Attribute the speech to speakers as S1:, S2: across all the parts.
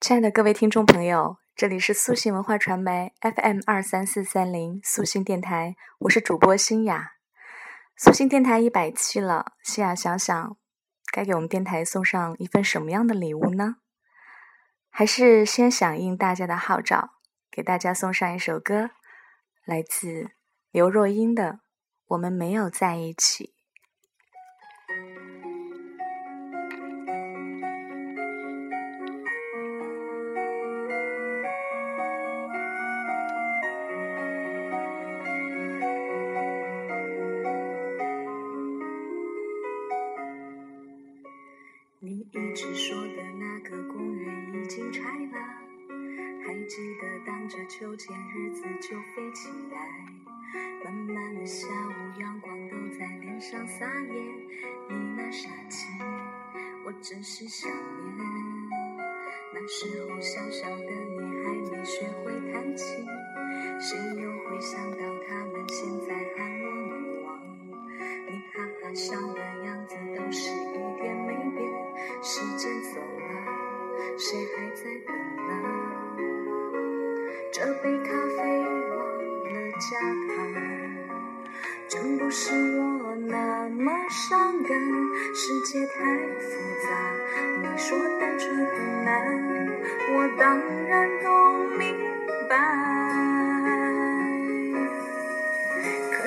S1: 亲爱的各位听众朋友，这里是素心文化传媒 FM 二三四三零素心电台，我是主播新雅。素心电台一百期了，新雅想想，该给我们电台送上一份什么样的礼物呢？还是先响应大家的号召，给大家送上一首歌，来自刘若英的《我们没有在一起》。
S2: 你说的那个公园已经拆了，还记得荡着秋千，日子就飞起来。慢慢的下午，阳光都在脸上撒野，你那傻气，我真是想念。那时候小小的你还没学会弹琴，谁又会想到他们现在喊我女王？你哈哈笑这杯咖啡忘了加糖，真不是我那么伤感。世界太复杂，你说单纯很难，我当然都明白。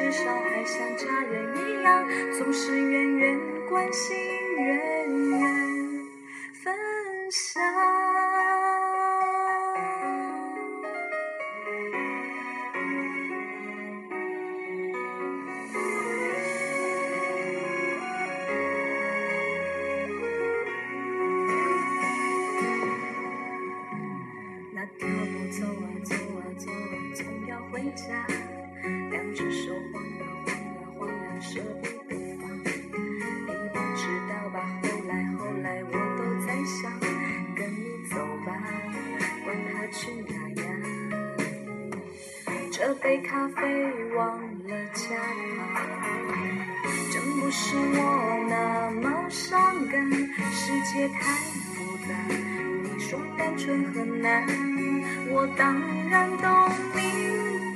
S2: 至少还像家人一样，总是远远关心，远远分享。那条路走啊走啊走啊，总要回家。两只手晃啊晃啊晃啊，舍不得放。你不知道吧？后来后来，我都在想，跟你走吧，管他去哪呀。这杯咖啡忘了加糖，真不是我那么伤感。世界太复杂，你说单纯很难，我当然都明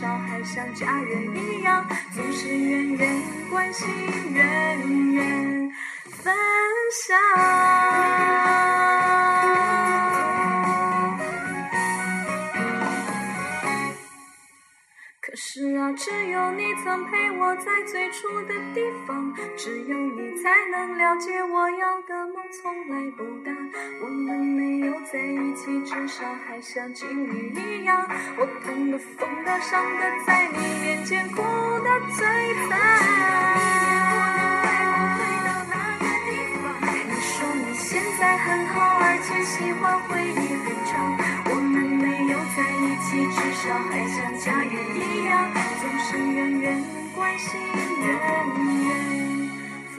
S2: 至少还像家人一样，总是远远关心，远远分享。可是啊，只有你曾陪我在最初的地方，只有你才能了解我要的梦从来不大。我们没有在一起，至少还像情侣一样。我的、疯的、伤的，在你面前哭得最惨。你说你现在很好，而且喜欢回忆很长。我们没有在一起，至少还像家人一样，总是远远关心，远远分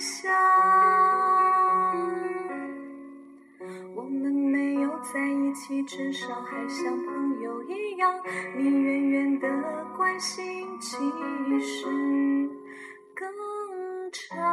S2: 享。我们没有在一起，至少还像你远远的关心，其实更长。